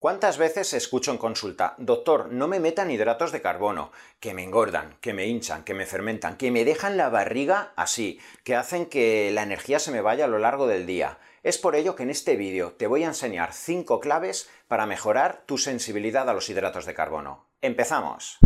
¿Cuántas veces escucho en consulta, doctor, no me metan hidratos de carbono, que me engordan, que me hinchan, que me fermentan, que me dejan la barriga así, que hacen que la energía se me vaya a lo largo del día? Es por ello que en este vídeo te voy a enseñar 5 claves para mejorar tu sensibilidad a los hidratos de carbono. ¡Empezamos!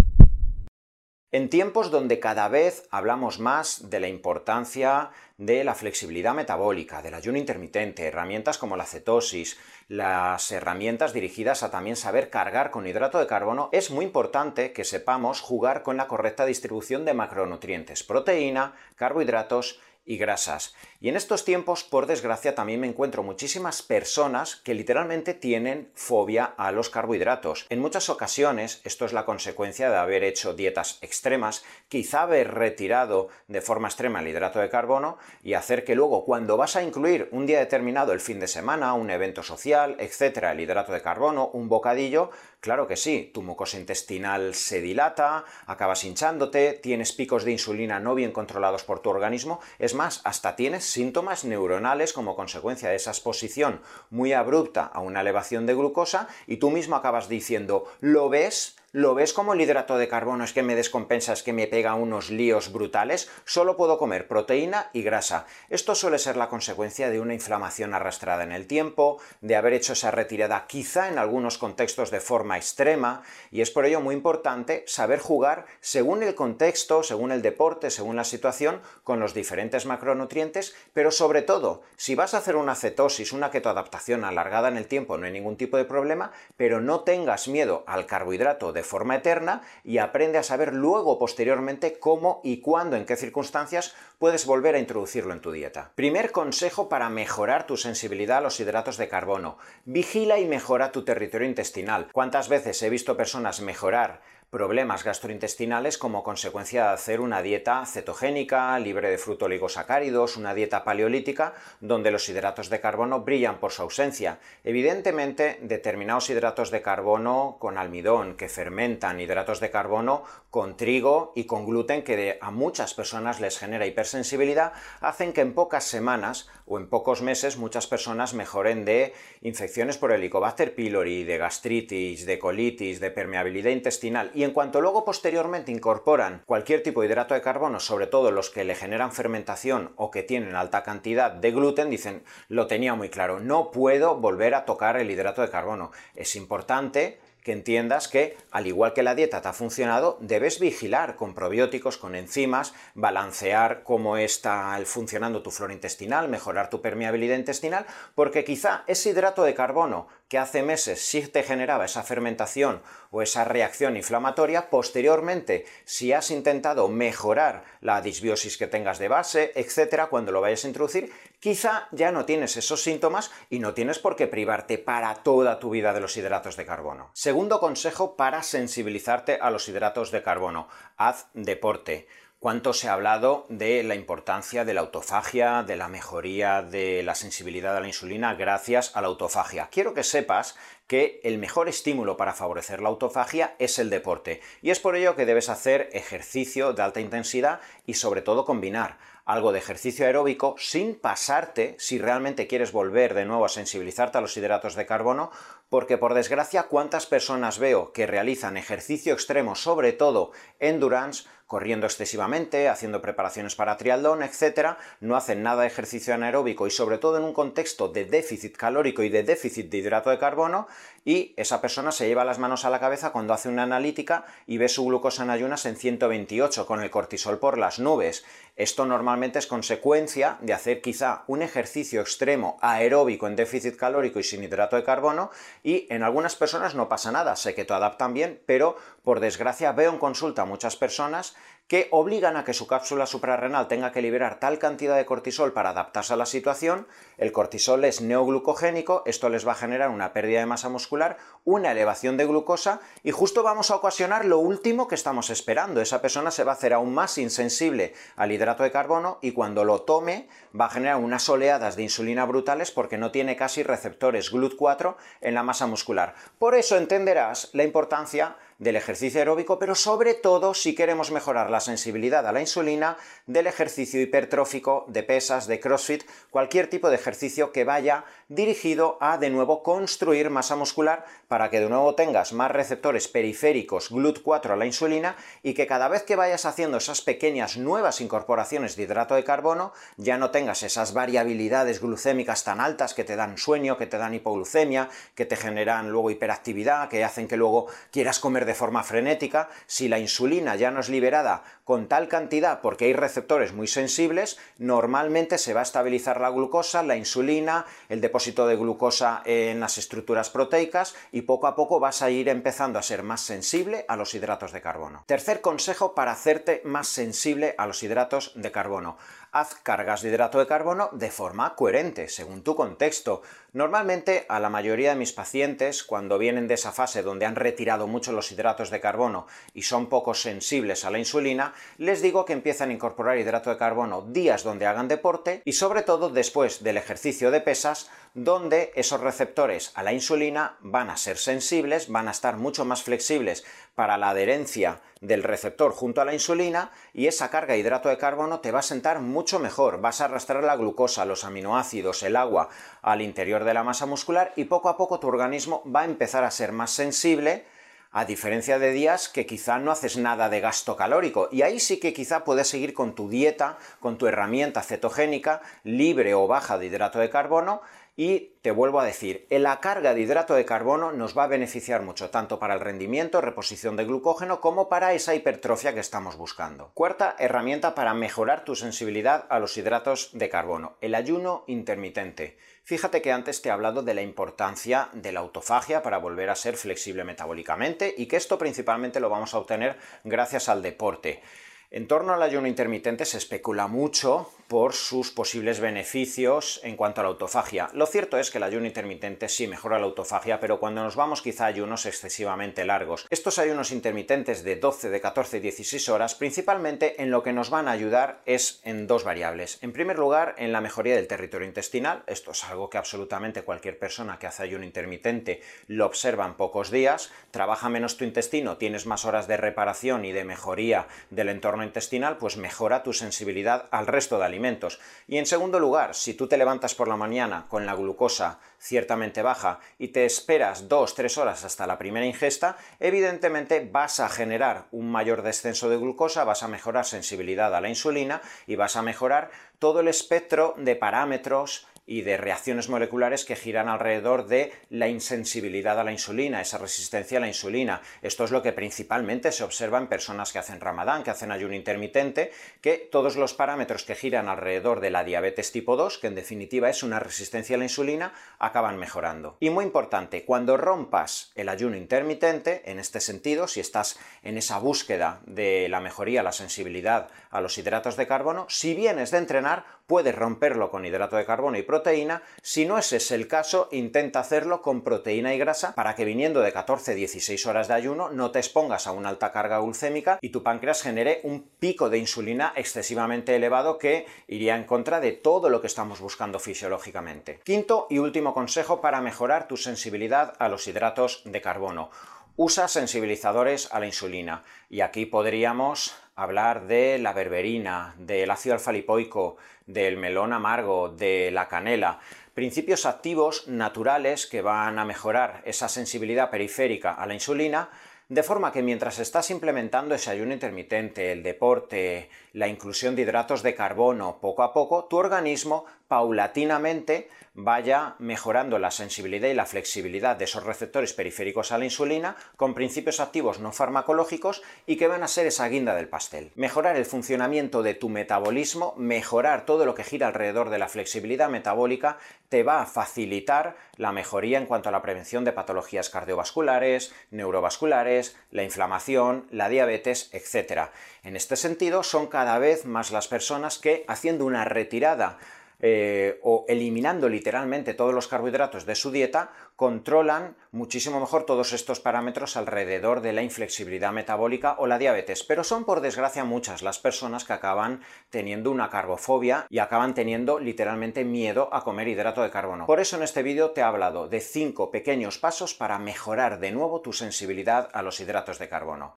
En tiempos donde cada vez hablamos más de la importancia de la flexibilidad metabólica, del ayuno intermitente, herramientas como la cetosis, las herramientas dirigidas a también saber cargar con hidrato de carbono, es muy importante que sepamos jugar con la correcta distribución de macronutrientes, proteína, carbohidratos y grasas. Y en estos tiempos, por desgracia, también me encuentro muchísimas personas que literalmente tienen fobia a los carbohidratos. En muchas ocasiones, esto es la consecuencia de haber hecho dietas extremas, quizá haber retirado de forma extrema el hidrato de carbono y hacer que luego, cuando vas a incluir un día determinado, el fin de semana, un evento social, etcétera, el hidrato de carbono, un bocadillo, claro que sí, tu mucosa intestinal se dilata, acabas hinchándote, tienes picos de insulina no bien controlados por tu organismo, más, hasta tienes síntomas neuronales como consecuencia de esa exposición muy abrupta a una elevación de glucosa y tú mismo acabas diciendo, ¿lo ves? ¿Lo ves como el hidrato de carbono es que me descompensa, es que me pega unos líos brutales? Solo puedo comer proteína y grasa. Esto suele ser la consecuencia de una inflamación arrastrada en el tiempo, de haber hecho esa retirada quizá en algunos contextos de forma extrema, y es por ello muy importante saber jugar según el contexto, según el deporte, según la situación, con los diferentes macronutrientes, pero sobre todo, si vas a hacer una cetosis, una ketoadaptación alargada en el tiempo, no hay ningún tipo de problema, pero no tengas miedo al carbohidrato de forma eterna y aprende a saber luego posteriormente cómo y cuándo, en qué circunstancias puedes volver a introducirlo en tu dieta. Primer consejo para mejorar tu sensibilidad a los hidratos de carbono. Vigila y mejora tu territorio intestinal. ¿Cuántas veces he visto personas mejorar problemas gastrointestinales como consecuencia de hacer una dieta cetogénica, libre de fruto-oligosacáridos, una dieta paleolítica, donde los hidratos de carbono brillan por su ausencia. Evidentemente, determinados hidratos de carbono con almidón, que fermentan hidratos de carbono con trigo y con gluten, que a muchas personas les genera hipersensibilidad, hacen que en pocas semanas o en pocos meses muchas personas mejoren de infecciones por Helicobacter pylori, de gastritis, de colitis, de permeabilidad intestinal y en cuanto luego posteriormente incorporan cualquier tipo de hidrato de carbono, sobre todo los que le generan fermentación o que tienen alta cantidad de gluten, dicen, lo tenía muy claro, no puedo volver a tocar el hidrato de carbono. Es importante que entiendas que, al igual que la dieta te ha funcionado, debes vigilar con probióticos, con enzimas, balancear cómo está funcionando tu flora intestinal, mejorar tu permeabilidad intestinal, porque quizá ese hidrato de carbono que hace meses sí te generaba esa fermentación o esa reacción inflamatoria, posteriormente, si has intentado mejorar la disbiosis que tengas de base, etcétera, cuando lo vayas a introducir, quizá ya no tienes esos síntomas y no tienes por qué privarte para toda tu vida de los hidratos de carbono. Segundo consejo para sensibilizarte a los hidratos de carbono, haz deporte cuánto se ha hablado de la importancia de la autofagia, de la mejoría de la sensibilidad a la insulina gracias a la autofagia. Quiero que sepas que el mejor estímulo para favorecer la autofagia es el deporte y es por ello que debes hacer ejercicio de alta intensidad y sobre todo combinar algo de ejercicio aeróbico sin pasarte si realmente quieres volver de nuevo a sensibilizarte a los hidratos de carbono porque por desgracia cuántas personas veo que realizan ejercicio extremo, sobre todo endurance, corriendo excesivamente, haciendo preparaciones para triatlón, etc., no hacen nada de ejercicio anaeróbico y sobre todo en un contexto de déficit calórico y de déficit de hidrato de carbono, y esa persona se lleva las manos a la cabeza cuando hace una analítica y ve su glucosa en ayunas en 128 con el cortisol por las nubes. Esto normalmente es consecuencia de hacer quizá un ejercicio extremo aeróbico en déficit calórico y sin hidrato de carbono y en algunas personas no pasa nada, sé que te adaptan bien, pero por desgracia veo en consulta a muchas personas que obligan a que su cápsula suprarrenal tenga que liberar tal cantidad de cortisol para adaptarse a la situación, el cortisol es neoglucogénico, esto les va a generar una pérdida de masa muscular, una elevación de glucosa y justo vamos a ocasionar lo último que estamos esperando, esa persona se va a hacer aún más insensible al hidrato de carbono y cuando lo tome va a generar unas oleadas de insulina brutales porque no tiene casi receptores GLUT4 en la masa muscular. Por eso entenderás la importancia del ejercicio aeróbico, pero sobre todo si queremos mejorar la sensibilidad a la insulina del ejercicio hipertrófico, de pesas, de CrossFit, cualquier tipo de ejercicio que vaya dirigido a de nuevo construir masa muscular para que de nuevo tengas más receptores periféricos GLUT4 a la insulina y que cada vez que vayas haciendo esas pequeñas nuevas incorporaciones de hidrato de carbono ya no tengas esas variabilidades glucémicas tan altas que te dan sueño, que te dan hipoglucemia, que te generan luego hiperactividad, que hacen que luego quieras comer de forma frenética. Si la insulina ya no es liberada con tal cantidad porque hay receptores muy sensibles, normalmente se va a estabilizar la glucosa, la insulina, el depósito de glucosa en las estructuras proteicas y poco a poco vas a ir empezando a ser más sensible a los hidratos de carbono. Tercer consejo para hacerte más sensible a los hidratos de carbono haz cargas de hidrato de carbono de forma coherente, según tu contexto. Normalmente a la mayoría de mis pacientes, cuando vienen de esa fase donde han retirado mucho los hidratos de carbono y son poco sensibles a la insulina, les digo que empiezan a incorporar hidrato de carbono días donde hagan deporte y sobre todo después del ejercicio de pesas, donde esos receptores a la insulina van a ser sensibles, van a estar mucho más flexibles para la adherencia del receptor junto a la insulina y esa carga de hidrato de carbono te va a sentar mucho mejor. Vas a arrastrar la glucosa, los aminoácidos, el agua al interior de la masa muscular y poco a poco tu organismo va a empezar a ser más sensible a diferencia de días que quizá no haces nada de gasto calórico. Y ahí sí que quizá puedes seguir con tu dieta, con tu herramienta cetogénica, libre o baja de hidrato de carbono, y te vuelvo a decir, la carga de hidrato de carbono nos va a beneficiar mucho, tanto para el rendimiento, reposición de glucógeno, como para esa hipertrofia que estamos buscando. Cuarta herramienta para mejorar tu sensibilidad a los hidratos de carbono, el ayuno intermitente. Fíjate que antes te he hablado de la importancia de la autofagia para volver a ser flexible metabólicamente y que esto principalmente lo vamos a obtener gracias al deporte. En torno al ayuno intermitente se especula mucho por sus posibles beneficios en cuanto a la autofagia. Lo cierto es que el ayuno intermitente sí mejora la autofagia, pero cuando nos vamos quizá a ayunos excesivamente largos. Estos ayunos intermitentes de 12, de 14, 16 horas, principalmente en lo que nos van a ayudar es en dos variables. En primer lugar, en la mejoría del territorio intestinal. Esto es algo que absolutamente cualquier persona que hace ayuno intermitente lo observa en pocos días. Trabaja menos tu intestino, tienes más horas de reparación y de mejoría del entorno intestinal, pues mejora tu sensibilidad al resto de alimentos. Y en segundo lugar, si tú te levantas por la mañana con la glucosa ciertamente baja y te esperas 2-3 horas hasta la primera ingesta, evidentemente vas a generar un mayor descenso de glucosa, vas a mejorar sensibilidad a la insulina y vas a mejorar todo el espectro de parámetros y de reacciones moleculares que giran alrededor de la insensibilidad a la insulina, esa resistencia a la insulina. Esto es lo que principalmente se observa en personas que hacen ramadán, que hacen ayuno intermitente, que todos los parámetros que giran alrededor de la diabetes tipo 2, que en definitiva es una resistencia a la insulina, acaban mejorando. Y muy importante, cuando rompas el ayuno intermitente, en este sentido, si estás en esa búsqueda de la mejoría, la sensibilidad a los hidratos de carbono, si vienes de entrenar, puedes romperlo con hidrato de carbono y proteína. Si no ese es el caso, intenta hacerlo con proteína y grasa para que viniendo de 14-16 horas de ayuno no te expongas a una alta carga glucémica y tu páncreas genere un pico de insulina excesivamente elevado que iría en contra de todo lo que estamos buscando fisiológicamente. Quinto y último consejo para mejorar tu sensibilidad a los hidratos de carbono. Usa sensibilizadores a la insulina y aquí podríamos hablar de la berberina, del ácido alfa-lipoico, del melón amargo, de la canela, principios activos naturales que van a mejorar esa sensibilidad periférica a la insulina, de forma que mientras estás implementando ese ayuno intermitente, el deporte, la inclusión de hidratos de carbono, poco a poco, tu organismo paulatinamente vaya mejorando la sensibilidad y la flexibilidad de esos receptores periféricos a la insulina con principios activos no farmacológicos y que van a ser esa guinda del pastel. Mejorar el funcionamiento de tu metabolismo, mejorar todo lo que gira alrededor de la flexibilidad metabólica, te va a facilitar la mejoría en cuanto a la prevención de patologías cardiovasculares, neurovasculares, la inflamación, la diabetes, etc. En este sentido, son cada vez más las personas que, haciendo una retirada eh, o eliminando literalmente todos los carbohidratos de su dieta, controlan muchísimo mejor todos estos parámetros alrededor de la inflexibilidad metabólica o la diabetes. Pero son por desgracia muchas las personas que acaban teniendo una carbofobia y acaban teniendo literalmente miedo a comer hidrato de carbono. Por eso en este vídeo te he hablado de 5 pequeños pasos para mejorar de nuevo tu sensibilidad a los hidratos de carbono.